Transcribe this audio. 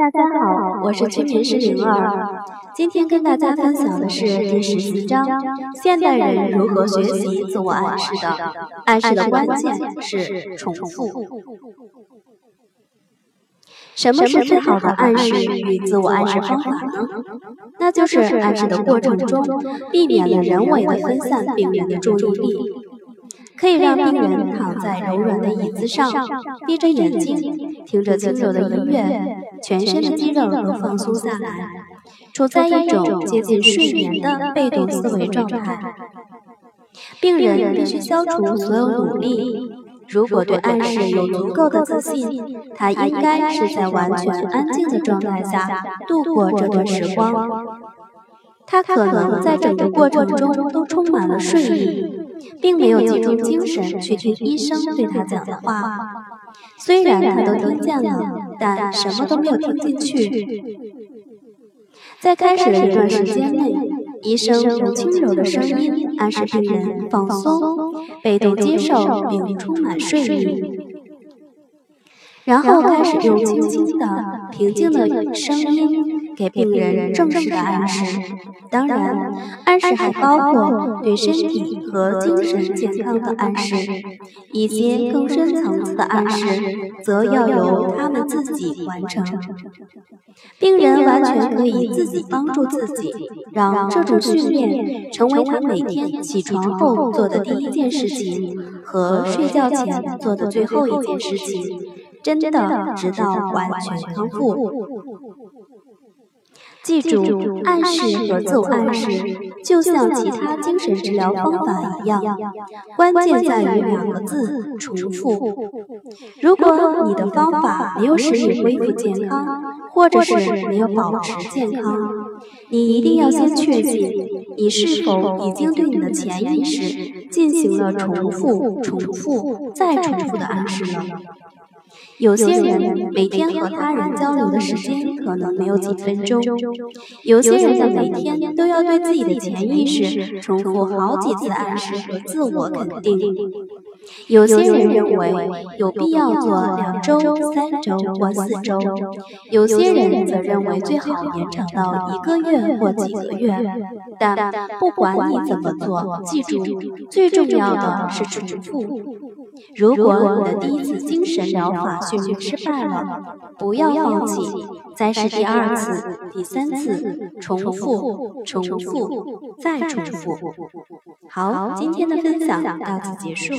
大家好，我是催眠师灵儿。今天跟大家分享的是第十四章：现代人如何学习自我暗示的？暗示的关键是重复。什么是最好的暗示与自我暗示方法呢？那就是暗示的过程中，避免了人为的分散病人的注意力，可以让病人躺在柔软的椅子上，闭着眼睛，听着轻柔的音乐。全身的肌肉都放松下来，处在一种接近睡眠的被动思维状态。病人必须消除所有努力。如果对暗示有足够的自信，他应该是在完全安静的状态下度过这段时光。他可能在整个过程中都充满了睡意，并没有集中精神去听医生对他讲的话。虽然他都听见了，但什么都没有听进去。在开始的一段时间内，医生用轻柔的声音暗示病人放松、被动接受并充满睡意，然后开始用轻轻的、平静的声音。给病人正式的暗示，当然，暗示还包括对身体和精神健康的暗示。一些更深层次的暗示，则要由他们自己完成。病人完全可以自己帮助自己，让这种训练成为他每天起床后做的第一件事情和睡觉前做的最后一件事情，真的直到完全康复。记住，暗示和自我暗示就像其他精神治疗方法一样，关键在于两个字：重复。如果你的方法没有使你恢复健康，或者是没有保持健康，你一定要先确信你是否已经对你的潜意识进行了重复、重复再重复的暗示了。有些人每天和他人交流的时间可能没有几分钟，有些人的每天都要对自己的潜意识重复好几次暗示和自我肯定。有些人认为有必要做两周、三周或四周，有些人则认为最好延长到一个月或几个月。但不管你怎么做，记住，最重要的是重复。如果你的第一次精神疗法训练失败了，不要放弃，再试第二次、第三次，重复、重复、再重复。好，今天的分享到此结束。